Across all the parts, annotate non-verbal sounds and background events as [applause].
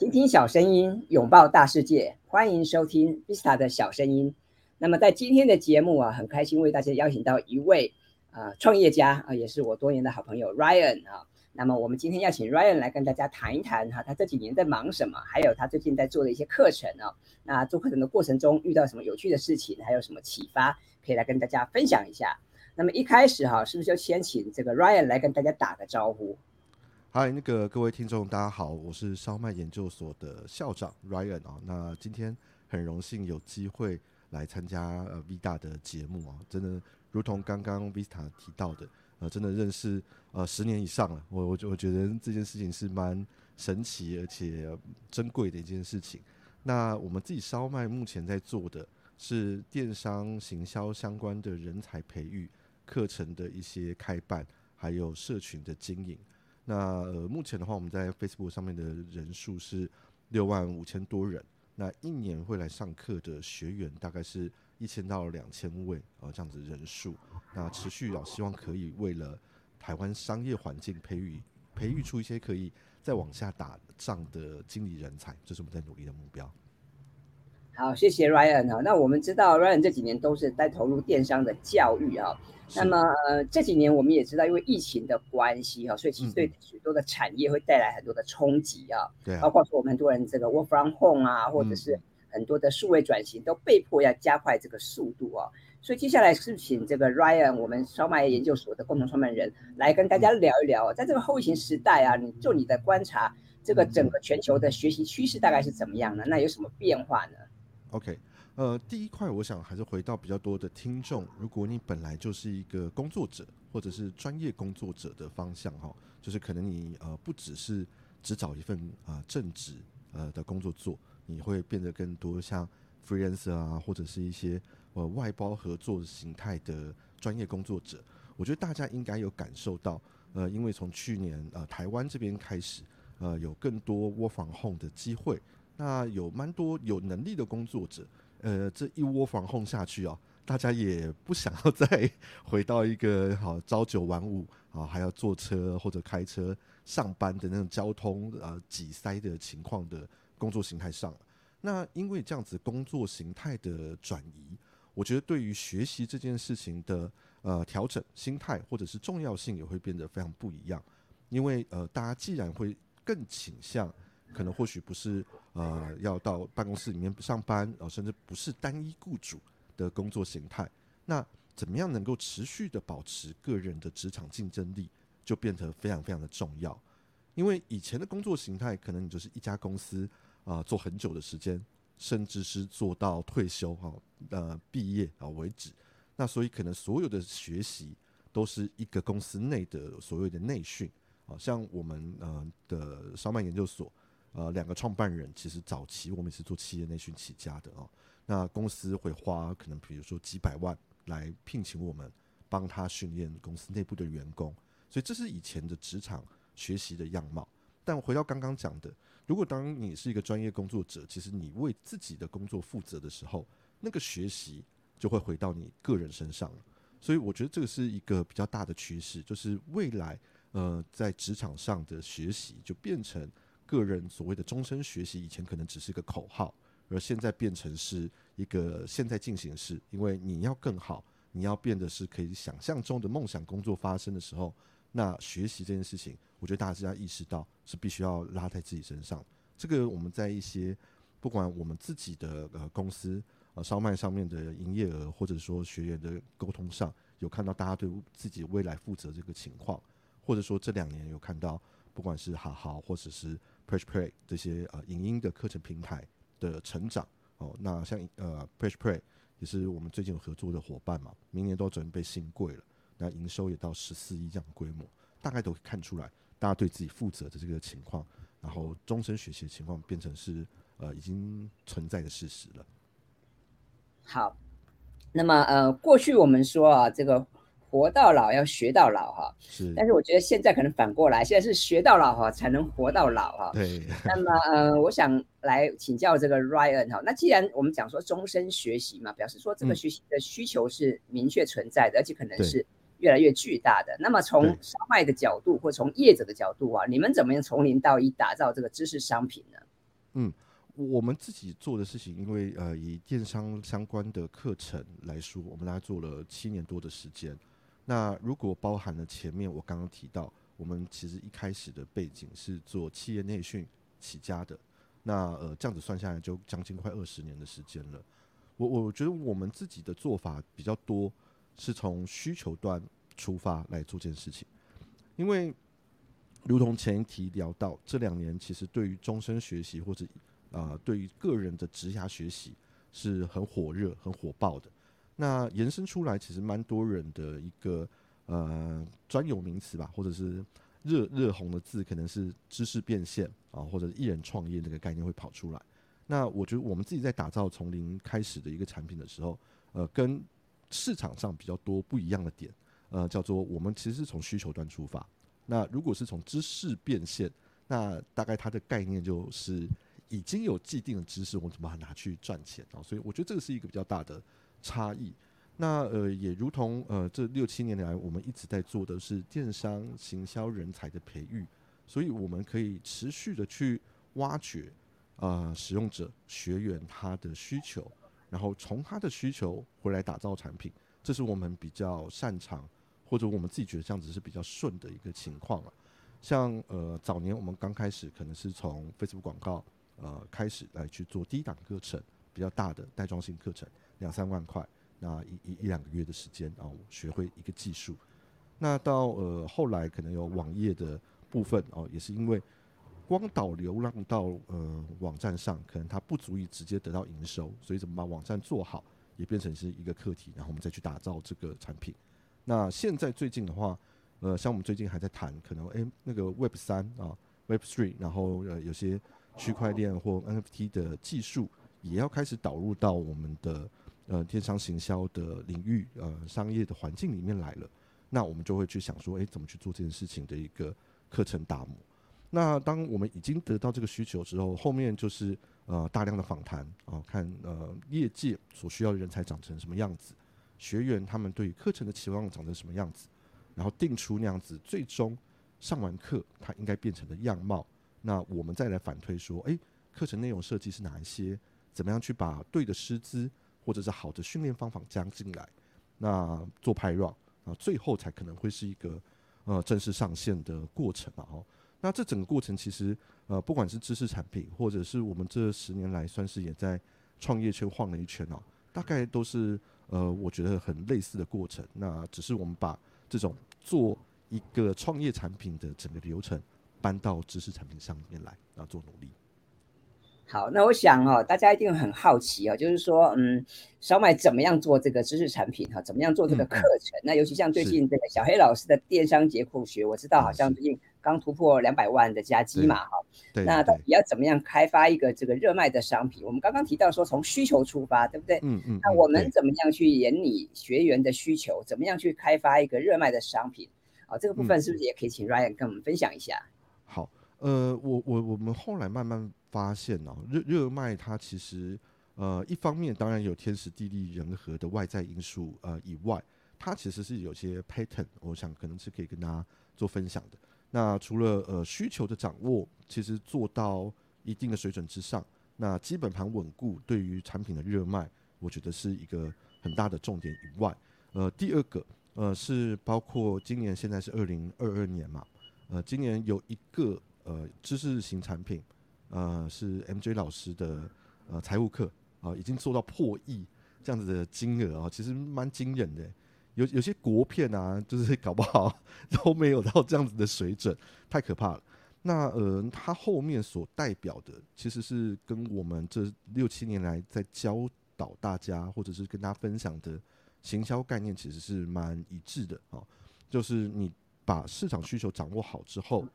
倾听小声音，拥抱大世界，欢迎收听 Vista 的小声音。那么在今天的节目啊，很开心为大家邀请到一位啊创业家啊，也是我多年的好朋友 Ryan 啊。那么我们今天要请 Ryan 来跟大家谈一谈哈，他这几年在忙什么，还有他最近在做的一些课程啊。那做课程的过程中遇到什么有趣的事情，还有什么启发，可以来跟大家分享一下。那么一开始哈，是不是就先请这个 Ryan 来跟大家打个招呼？嗨，那个各位听众，大家好，我是烧麦研究所的校长 Ryan 啊。那今天很荣幸有机会来参加呃 V 大的节目啊，真的如同刚刚 Vista 提到的，呃，真的认识呃十年以上了。我我我觉得这件事情是蛮神奇而且珍贵的一件事情。那我们自己烧麦目前在做的是电商行销相关的人才培育课程的一些开办，还有社群的经营。那呃，目前的话，我们在 Facebook 上面的人数是六万五千多人。那一年会来上课的学员大概是一千到两千位啊，这样子人数。那持续啊，希望可以为了台湾商业环境培育培育出一些可以再往下打仗的经理人才，这是我们在努力的目标。好，谢谢 Ryan 啊。那我们知道 Ryan 这几年都是在投入电商的教育啊。那么呃这几年我们也知道，因为疫情的关系哈，所以其实对许多的产业会带来很多的冲击啊。对。包括说我们很多人这个 work from home 啊，或者是很多的数位转型都被迫要加快这个速度啊。所以接下来是请这个 Ryan，我们烧麦研究所的共同创办人来跟大家聊一聊，在这个后疫情时代啊，你就你的观察，这个整个全球的学习趋势大概是怎么样的？那有什么变化呢？OK。呃，第一块我想还是回到比较多的听众。如果你本来就是一个工作者，或者是专业工作者的方向哈，就是可能你呃不只是只找一份啊正职呃的工作做，你会变得更多像 freelancer 啊，或者是一些呃外包合作形态的专业工作者。我觉得大家应该有感受到，呃，因为从去年呃台湾这边开始，呃有更多窝房 home 的机会，那有蛮多有能力的工作者。呃，这一窝房轰下去啊，大家也不想要 [laughs] 再回到一个好朝九晚五啊，还要坐车或者开车上班的那种交通啊挤塞的情况的工作形态上。那因为这样子工作形态的转移，我觉得对于学习这件事情的呃调整心态或者是重要性也会变得非常不一样。因为呃，大家既然会更倾向。可能或许不是呃要到办公室里面上班，呃甚至不是单一雇主的工作形态。那怎么样能够持续的保持个人的职场竞争力，就变得非常非常的重要。因为以前的工作形态，可能你就是一家公司啊做很久的时间，甚至是做到退休哈呃毕业啊为止。那所以可能所有的学习都是一个公司内的所谓的内训啊，像我们呃的烧麦研究所。呃，两个创办人其实早期我们是做企业内训起家的哦。那公司会花可能比如说几百万来聘请我们，帮他训练公司内部的员工。所以这是以前的职场学习的样貌。但回到刚刚讲的，如果当你是一个专业工作者，其实你为自己的工作负责的时候，那个学习就会回到你个人身上了。所以我觉得这个是一个比较大的趋势，就是未来呃在职场上的学习就变成。个人所谓的终身学习，以前可能只是一个口号，而现在变成是一个现在进行式。因为你要更好，你要变得是可以想象中的梦想工作发生的时候，那学习这件事情，我觉得大家要意识到是必须要拉在自己身上。这个我们在一些不管我们自己的呃公司呃烧麦上面的营业额，或者说学员的沟通上，有看到大家对自己未来负责这个情况，或者说这两年有看到不管是好好或者是。Preach Play 这些呃影音的课程平台的成长哦，那像呃 Preach Play 也是我们最近有合作的伙伴嘛，明年都准备新贵了，那营收也到十四亿这样的规模，大概都看出来大家对自己负责的这个情况，然后终身学习的情况变成是呃已经存在的事实了。好，那么呃过去我们说啊这个。活到老要学到老哈，是。但是我觉得现在可能反过来，现在是学到老哈才能活到老哈。对。那么呃，我想来请教这个 Ryan 哈，那既然我们讲说终身学习嘛，表示说这个学习的需求是明确存在的，而且可能是越来越巨大的。那么从商卖的角度或从业者的角度啊，你们怎么样从零到一打造这个知识商品呢？嗯，我们自己做的事情，因为呃，以电商相关的课程来说，我们大概做了七年多的时间。那如果包含了前面我刚刚提到，我们其实一开始的背景是做企业内训起家的，那呃，这样子算下来就将近快二十年的时间了。我我觉得我们自己的做法比较多，是从需求端出发来做这件事情，因为如同前一题聊到，这两年其实对于终身学习或者啊对于个人的职涯学习是很火热、很火爆的。那延伸出来，其实蛮多人的一个呃专有名词吧，或者是热热红的字，可能是知识变现啊，或者一人创业这个概念会跑出来。那我觉得我们自己在打造从零开始的一个产品的时候，呃，跟市场上比较多不一样的点，呃，叫做我们其实是从需求端出发。那如果是从知识变现，那大概它的概念就是已经有既定的知识，我怎么拿去赚钱啊？所以我觉得这个是一个比较大的差异。那呃，也如同呃这六七年来我们一直在做的是电商行销人才的培育，所以我们可以持续的去挖掘。呃，使用者学员他的需求，然后从他的需求回来打造产品，这是我们比较擅长，或者我们自己觉得这样子是比较顺的一个情况了。像呃早年我们刚开始可能是从 Facebook 广告呃开始来去做低档课程，比较大的带装性课程，两三万块，那一一一两个月的时间，啊学会一个技术。那到呃后来可能有网页的部分哦，也是因为。光导流浪到呃网站上，可能它不足以直接得到营收，所以怎么把网站做好，也变成是一个课题，然后我们再去打造这个产品。那现在最近的话，呃，像我们最近还在谈，可能诶那个 Web 三啊，Web three，然后呃有些区块链或 NFT 的技术也要开始导入到我们的呃电商行销的领域，呃商业的环境里面来了。那我们就会去想说，诶，怎么去做这件事情的一个课程打磨。那当我们已经得到这个需求之后，后面就是呃大量的访谈啊，看呃业界所需要的人才长成什么样子，学员他们对于课程的期望长成什么样子，然后定出那样子，最终上完课它应该变成的样貌。那我们再来反推说，诶，课程内容设计是哪一些？怎么样去把对的师资或者是好的训练方法加进来？那做排 run 啊，最后才可能会是一个呃正式上线的过程啊，哦。那这整个过程其实，呃，不管是知识产品，或者是我们这十年来算是也在创业圈晃了一圈哦，大概都是呃，我觉得很类似的过程。那只是我们把这种做一个创业产品的整个流程搬到知识产品上面来，然后，做努力。好，那我想哦，大家一定很好奇哦，就是说，嗯，小买怎么样做这个知识产品哈？怎么样做这个课程？那尤其像最近这个小黑老师的电商节库学，我知道好像最近刚突破两百万的加基嘛哈。那到底要怎么样开发一个这个热卖的商品？我们刚刚提到说从需求出发，对不对？嗯嗯。那我们怎么样去研拟学员的需求？怎么样去开发一个热卖的商品？啊，这个部分是不是也可以请 Ryan 跟我们分享一下？好，呃，我我我们后来慢慢。发现哦，热热卖它其实呃一方面当然有天时地利人和的外在因素呃以外，它其实是有些 pattern，我想可能是可以跟大家做分享的。那除了呃需求的掌握，其实做到一定的水准之上，那基本盘稳固对于产品的热卖，我觉得是一个很大的重点以外，呃第二个呃是包括今年现在是二零二二年嘛，呃今年有一个呃知识型产品。呃，是 MJ 老师的呃财务课啊，已经做到破亿这样子的金额啊，其实蛮惊人的。有有些国片啊，就是搞不好 [laughs] 都没有到这样子的水准，太可怕了。那呃，他后面所代表的，其实是跟我们这六七年来在教导大家，或者是跟大家分享的行销概念，其实是蛮一致的啊，就是你。把市场需求掌握好之后，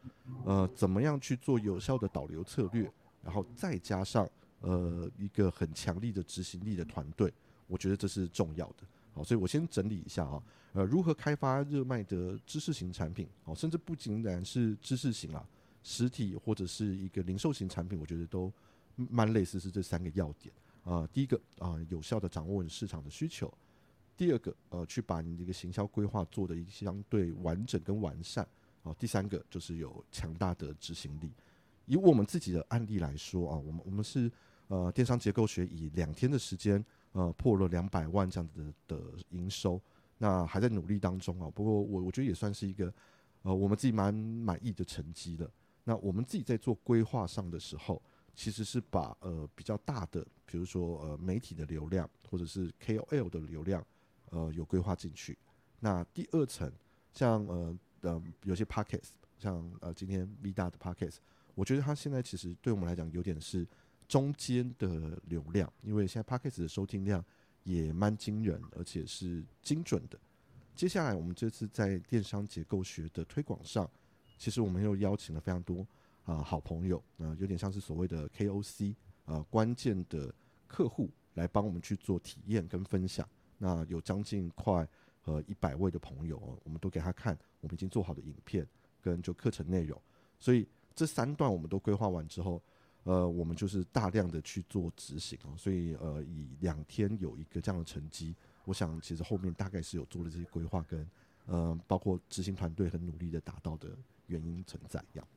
呃，怎么样去做有效的导流策略，然后再加上呃一个很强力的执行力的团队，我觉得这是重要的。好，所以我先整理一下啊，呃，如何开发热卖的知识型产品，哦，甚至不仅然是知识型啊，实体或者是一个零售型产品，我觉得都蛮类似，是这三个要点啊。第一个啊，有效的掌握市场的需求。第二个，呃，去把你这个行销规划做的一相对完整跟完善，哦，第三个就是有强大的执行力。以我们自己的案例来说啊，我们我们是呃电商结构学以两天的时间呃破了两百万这样子的营收，那还在努力当中啊。不过我我觉得也算是一个呃我们自己蛮满意的成绩了。那我们自己在做规划上的时候，其实是把呃比较大的，比如说呃媒体的流量或者是 KOL 的流量呃有规划进去。那第二层像呃呃有些 Pockets，像呃今天 V 大的 Pockets。我觉得它现在其实对我们来讲有点是中间的流量，因为现在 p a c k a g e 的收听量也蛮惊人，而且是精准的。接下来我们这次在电商结构学的推广上，其实我们又邀请了非常多啊好朋友，啊有点像是所谓的 KOC 啊关键的客户来帮我们去做体验跟分享。那有将近快呃一百位的朋友，哦我们都给他看我们已经做好的影片跟就课程内容，所以。这三段我们都规划完之后，呃，我们就是大量的去做执行哦，所以呃，以两天有一个这样的成绩，我想其实后面大概是有做了这些规划跟呃，包括执行团队很努力的达到的原因存在一样。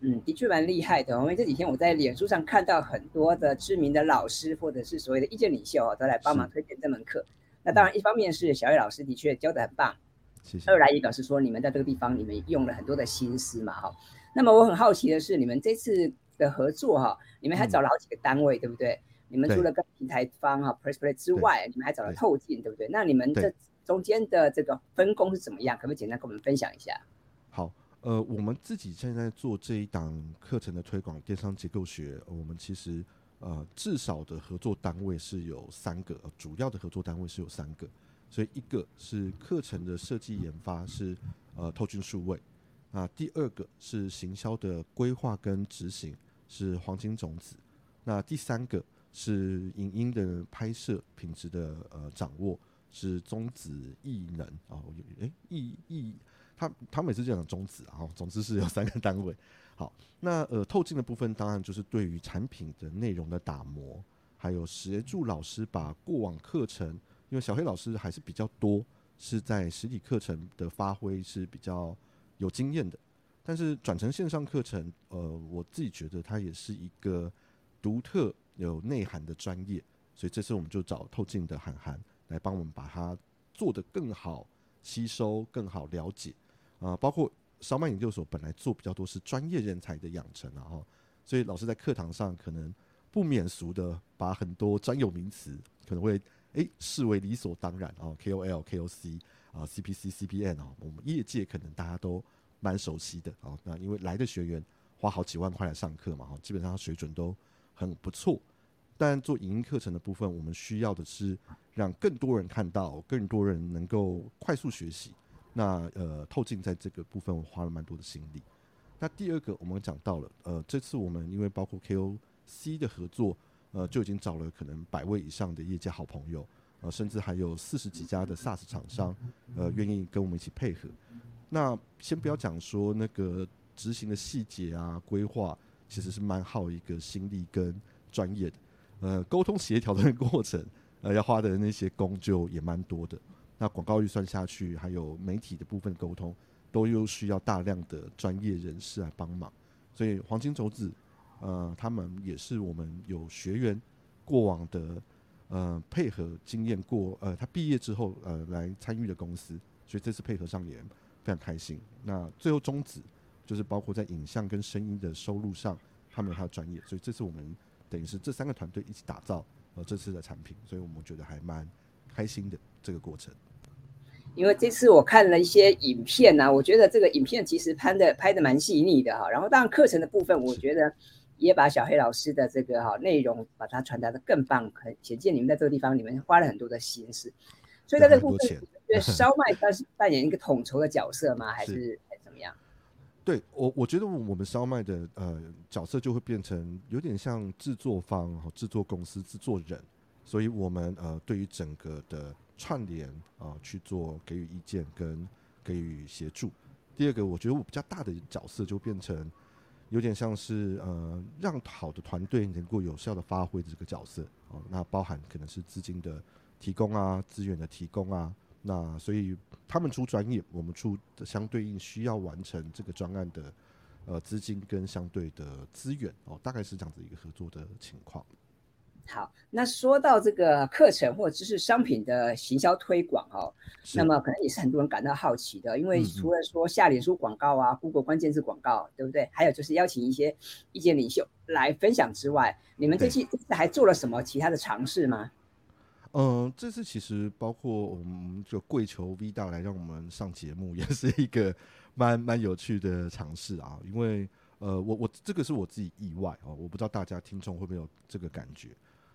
嗯，的确蛮厉害的，因为这几天我在脸书上看到很多的知名的老师或者是所谓的意见领袖啊，都来帮忙推荐这门课。那当然，一方面是小叶老师的确教的很棒，谢谢。二来也表示说你们在这个地方你们用了很多的心思嘛，哈。那么我很好奇的是，你们这次的合作哈，你们还找了好几个单位，对不对？你们除了跟平台方哈 Pressplay 之外，你们还找了透镜，对不对？那你们这中间的这个分工是怎么样？可不可以简单跟我们分享一下？好，呃，我们自己现在做这一档课程的推广，电商结构学，我们其实呃至少的合作单位是有三个，主要的合作单位是有三个，所以一个是课程的设计研发是呃透镜数位。啊，第二个是行销的规划跟执行是黄金种子，那第三个是影音的拍摄品质的呃掌握是中子艺能。啊，诶艺艺他他每次就讲中子啊，总之是有三个单位。好，那呃透镜的部分当然就是对于产品的内容的打磨，还有协助老师把过往课程，因为小黑老师还是比较多是在实体课程的发挥是比较。有经验的，但是转成线上课程，呃，我自己觉得它也是一个独特有内涵的专业，所以这次我们就找透镜的涵涵来帮我们把它做得更好吸收、更好了解啊。包括烧麦研究所本来做比较多是专业人才的养成啊，哈，所以老师在课堂上可能不免俗的把很多专有名词可能会诶视为理所当然啊，KOL、KOC。啊，CPC、CPN 啊，我们业界可能大家都蛮熟悉的啊。那因为来的学员花好几万块来上课嘛，哈，基本上水准都很不错。但做影音课程的部分，我们需要的是让更多人看到，更多人能够快速学习。那呃，透镜在这个部分我花了蛮多的心力。那第二个我们讲到了，呃，这次我们因为包括 KOC 的合作，呃，就已经找了可能百位以上的业界好朋友。呃，甚至还有四十几家的 SaaS 厂商，呃，愿意跟我们一起配合。那先不要讲说那个执行的细节啊，规划其实是蛮耗一个心力跟专业的。呃，沟通协调的过程，呃，要花的那些工就也蛮多的。那广告预算下去，还有媒体的部分沟通，都又需要大量的专业人士来帮忙。所以黄金轴子，呃，他们也是我们有学员过往的。呃，配合经验过，呃，他毕业之后，呃，来参与的公司，所以这次配合上也非常开心。那最后终止，就是包括在影像跟声音的收入上，他们还有专业，所以这次我们等于是这三个团队一起打造呃这次的产品，所以我们觉得还蛮开心的这个过程。因为这次我看了一些影片呢，我觉得这个影片其实拍的拍的蛮细腻的哈。然后当然课程的部分，我觉得。也把小黑老师的这个哈内容把它传达的更棒，很显见你们在这个地方你们花了很多的心思，所以在这个部分，觉得 [laughs] 烧麦它是扮演一个统筹的角色吗？还是还是怎么样？对我，我觉得我们烧麦的呃角色就会变成有点像制作方、制作公司、制作人，所以我们呃对于整个的串联啊去做给予意见跟给予协助。第二个，我觉得我比较大的角色就变成。有点像是呃，让好的团队能够有效的发挥这个角色哦，那包含可能是资金的提供啊，资源的提供啊，那所以他们出专业，我们出相对应需要完成这个专案的呃资金跟相对的资源哦，大概是这样子一个合作的情况。好，那说到这个课程或知识商品的行销推广哦，那么可能也是很多人感到好奇的，因为除了说下脸书广告啊、Google 关键字广告，对不对？还有就是邀请一些意见领袖来分享之外，你们这期还做了什么其他的尝试吗？嗯，这次其实包括我们就跪求 V 大来让我们上节目，[laughs] 也是一个蛮蛮有趣的尝试啊。因为呃，我我这个是我自己意外哦，我不知道大家听众会不会有这个感觉。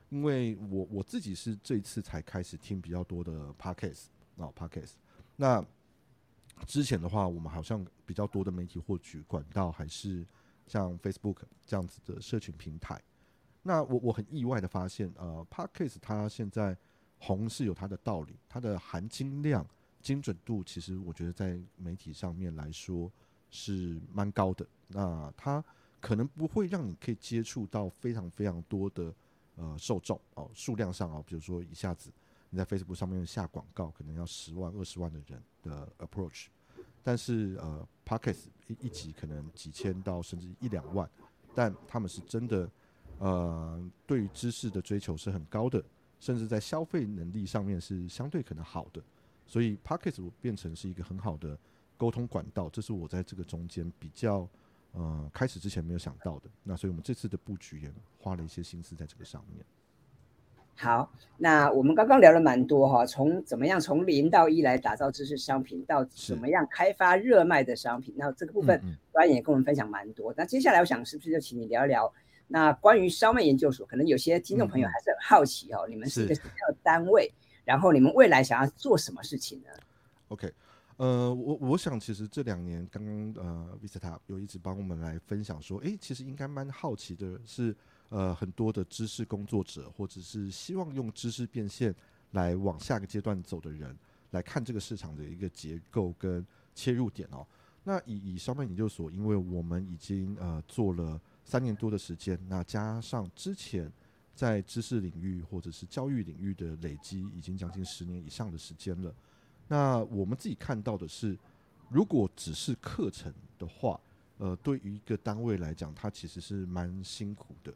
因为我我自己是这一次才开始听比较多的 podcast 啊 podcast，那之前的话，我们好像比较多的媒体获取管道还是像 Facebook 这样子的社群平台。那我我很意外的发现，呃，podcast 它现在红是有它的道理，它的含金量、精准度，其实我觉得在媒体上面来说是蛮高的。那它可能不会让你可以接触到非常非常多的。呃，受众哦，数量上哦，比如说一下子你在 Facebook 上面下广告，可能要十万、二十万的人的 approach，但是呃 p o c k e t 一一集可能几千到甚至一两万，但他们是真的呃，对于知识的追求是很高的，甚至在消费能力上面是相对可能好的，所以 Pockets 变成是一个很好的沟通管道，这是我在这个中间比较。呃，开始之前没有想到的，那所以我们这次的布局也花了一些心思在这个上面。好，那我们刚刚聊了蛮多哈，从怎么样从零到一来打造知识商品，到怎么样开发热卖的商品，那这个部分专也跟我们分享蛮多。那接下来我想是不是就请你聊一聊，那关于烧麦研究所，可能有些听众朋友还是很好奇哦，你们是一个什么样的单位，然后你们未来想要做什么事情呢？OK。呃，我我想其实这两年刚刚呃，Vista 有一直帮我们来分享说，诶，其实应该蛮好奇的是，呃，很多的知识工作者或者是希望用知识变现来往下个阶段走的人，来看这个市场的一个结构跟切入点哦。那以以商办研究所，因为我们已经呃做了三年多的时间，那加上之前在知识领域或者是教育领域的累积，已经将近十年以上的时间了。那我们自己看到的是，如果只是课程的话，呃，对于一个单位来讲，它其实是蛮辛苦的，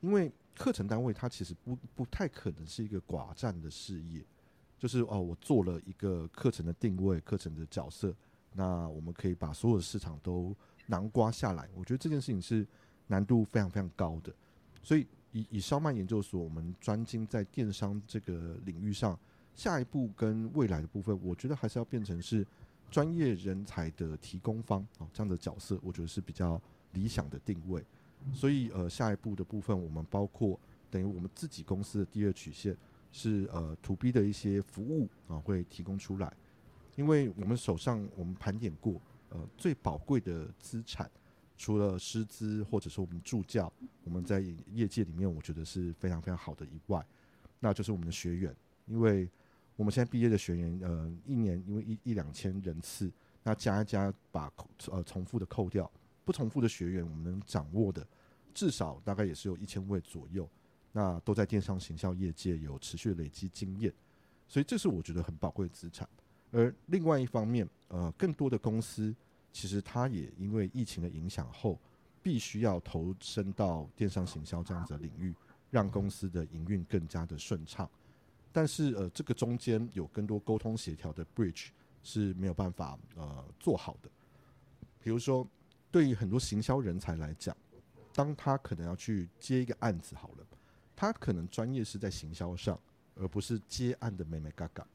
因为课程单位它其实不不太可能是一个寡占的事业，就是哦，我做了一个课程的定位、课程的角色，那我们可以把所有的市场都囊括下来。我觉得这件事情是难度非常非常高的，所以以以烧麦研究所，我们专精在电商这个领域上。下一步跟未来的部分，我觉得还是要变成是专业人才的提供方啊，这样的角色，我觉得是比较理想的定位。所以呃，下一步的部分，我们包括等于我们自己公司的第二曲线是呃，to B 的一些服务啊，会提供出来。因为我们手上我们盘点过，呃，最宝贵的资产，除了师资或者说我们助教，我们在业界里面我觉得是非常非常好的以外，那就是我们的学员，因为我们现在毕业的学员，呃，一年因为一一两千人次，那加一加，把呃重复的扣掉，不重复的学员，我们能掌握的至少大概也是有一千位左右，那都在电商行销业界有持续累积经验，所以这是我觉得很宝贵的资产。而另外一方面，呃，更多的公司其实它也因为疫情的影响后，必须要投身到电商行销这样子的领域，让公司的营运更加的顺畅。但是呃，这个中间有更多沟通协调的 bridge 是没有办法呃做好的。比如说，对于很多行销人才来讲，当他可能要去接一个案子好了，他可能专业是在行销上，而不是接案的美美嘎嘎。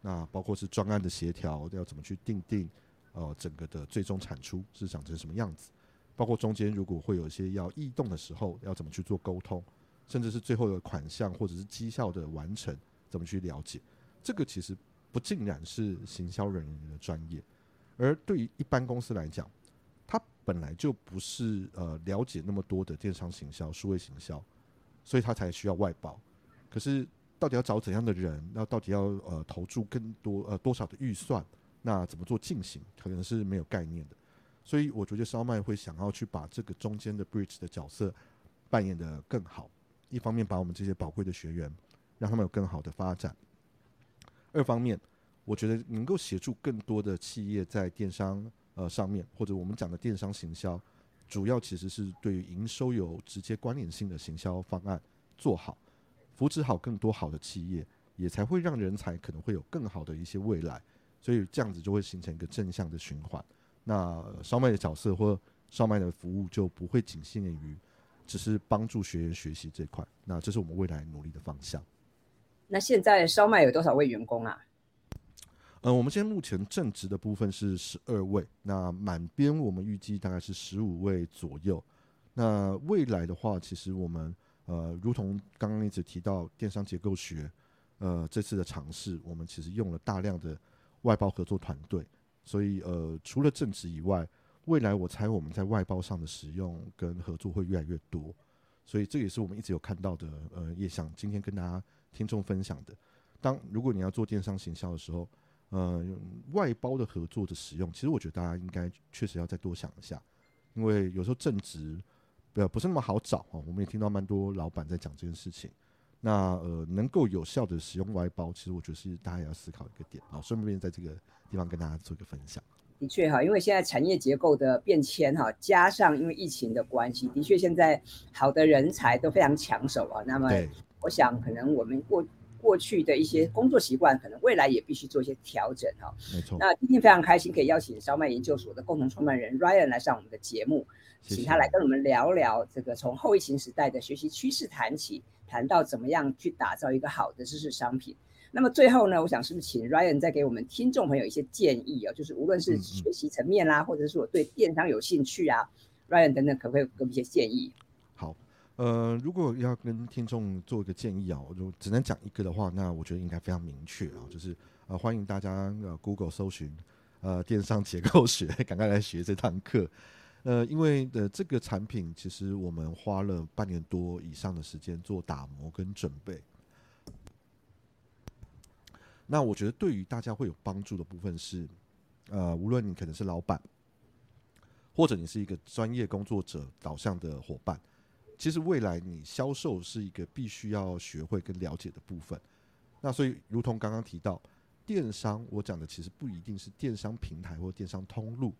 那包括是专案的协调，要怎么去定定呃整个的最终产出是长成什么样子？包括中间如果会有一些要异动的时候，要怎么去做沟通，甚至是最后的款项或者是绩效的完成。怎么去了解？这个其实不尽然是行销人员的专业，而对于一般公司来讲，他本来就不是呃了解那么多的电商行销、数位行销，所以他才需要外包。可是到底要找怎样的人？那到底要呃投注更多呃多少的预算？那怎么做进行？可能是没有概念的。所以我觉得烧麦会想要去把这个中间的 bridge 的角色扮演的更好。一方面把我们这些宝贵的学员。让他们有更好的发展。二方面，我觉得能够协助更多的企业在电商呃上面，或者我们讲的电商行销，主要其实是对于营收有直接关联性的行销方案做好，扶持好更多好的企业，也才会让人才可能会有更好的一些未来。所以这样子就会形成一个正向的循环。那烧麦的角色或烧麦的服务就不会仅限于只是帮助学员学习这块。那这是我们未来努力的方向。那现在烧麦有多少位员工啊？嗯，我们现在目前正职的部分是十二位，那满编我们预计大概是十五位左右。那未来的话，其实我们呃，如同刚刚一直提到电商结构学，呃，这次的尝试，我们其实用了大量的外包合作团队，所以呃，除了正职以外，未来我猜我们在外包上的使用跟合作会越来越多，所以这也是我们一直有看到的，呃，也想今天跟大家听众分享的。当如果你要做电商行销的时候，呃，外包的合作的使用，其实我觉得大家应该确实要再多想一下，因为有时候正职呃不是那么好找啊。我们也听到蛮多老板在讲这件事情。那呃，能够有效的使用外包，其实我觉得是大家也要思考一个点啊。顺便在这个地方跟大家做一个分享。的确哈，因为现在产业结构的变迁哈，加上因为疫情的关系，的确现在好的人才都非常抢手啊。那么我想可能我们过。过去的一些工作习惯，可能未来也必须做一些调整哈。没错。那今天非常开心可以邀请烧麦研究所的共同创办人 Ryan 来上我们的节目，请他来跟我们聊聊这个从后疫情时代的学习趋势谈起，谈到怎么样去打造一个好的知识商品。那么最后呢，我想是不是请 Ryan 再给我们听众朋友一些建议啊？就是无论是学习层面啦，或者是我对电商有兴趣啊，Ryan 等等，可不可以给我们一些建议？呃，如果要跟听众做一个建议啊，我就只能讲一个的话，那我觉得应该非常明确啊，就是呃，欢迎大家呃 Google 搜寻呃电商结构学，[laughs] 赶快来学这堂课。呃，因为的这个产品，其实我们花了半年多以上的时间做打磨跟准备。那我觉得对于大家会有帮助的部分是，呃，无论你可能是老板，或者你是一个专业工作者导向的伙伴。其实未来你销售是一个必须要学会跟了解的部分，那所以如同刚刚提到电商，我讲的其实不一定是电商平台或电商通路，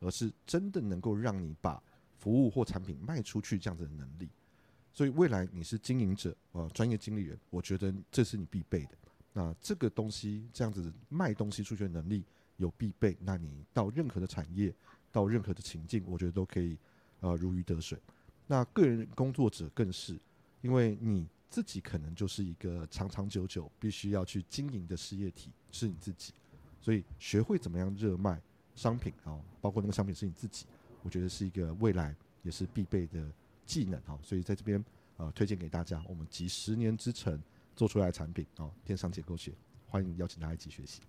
而是真的能够让你把服务或产品卖出去这样子的能力。所以未来你是经营者啊，专业经理人，我觉得这是你必备的。那这个东西这样子卖东西出去的能力有必备，那你到任何的产业，到任何的情境，我觉得都可以呃如鱼得水。那个人工作者更是，因为你自己可能就是一个长长久久必须要去经营的事业体，是你自己，所以学会怎么样热卖商品啊，包括那个商品是你自己，我觉得是一个未来也是必备的技能啊。所以在这边呃推荐给大家，我们集十年之成做出来的产品啊，电商结构学，欢迎邀请大家一起学习。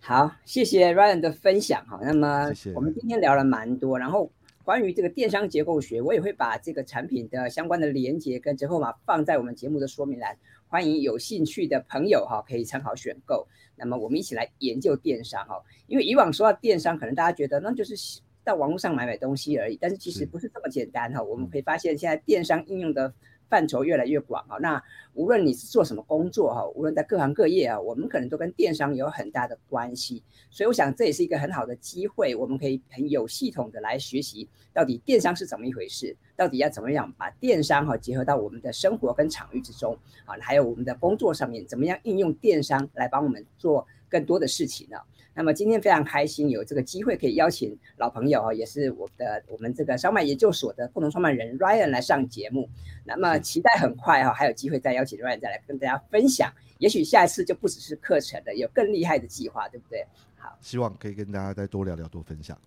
好，谢谢 Ryan 的分享哈。那么我们今天聊了蛮多，然后。关于这个电商结构学，我也会把这个产品的相关的连接跟折扣码放在我们节目的说明栏，欢迎有兴趣的朋友哈可以参考选购。那么我们一起来研究电商哈，因为以往说到电商，可能大家觉得那就是到网络上买买东西而已，但是其实不是这么简单哈。我们可以发现现在电商应用的。范畴越来越广啊，那无论你是做什么工作哈，无论在各行各业啊，我们可能都跟电商有很大的关系，所以我想这也是一个很好的机会，我们可以很有系统的来学习到底电商是怎么一回事，到底要怎么样把电商哈结合到我们的生活跟场域之中啊，还有我们的工作上面，怎么样应用电商来帮我们做更多的事情呢？那么今天非常开心有这个机会可以邀请老朋友啊，也是我的我们这个烧麦研究所的共同创办人 Ryan 来上节目。那么期待很快哈，还有机会再邀请 Ryan 再来跟大家分享。也许下一次就不只是课程了，有更厉害的计划，对不对？好，希望可以跟大家再多聊聊，多分享。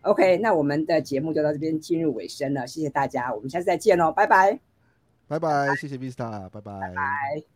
OK，那我们的节目就到这边进入尾声了，谢谢大家，我们下次再见喽，拜拜，拜拜，谢谢 Vista，拜拜，拜。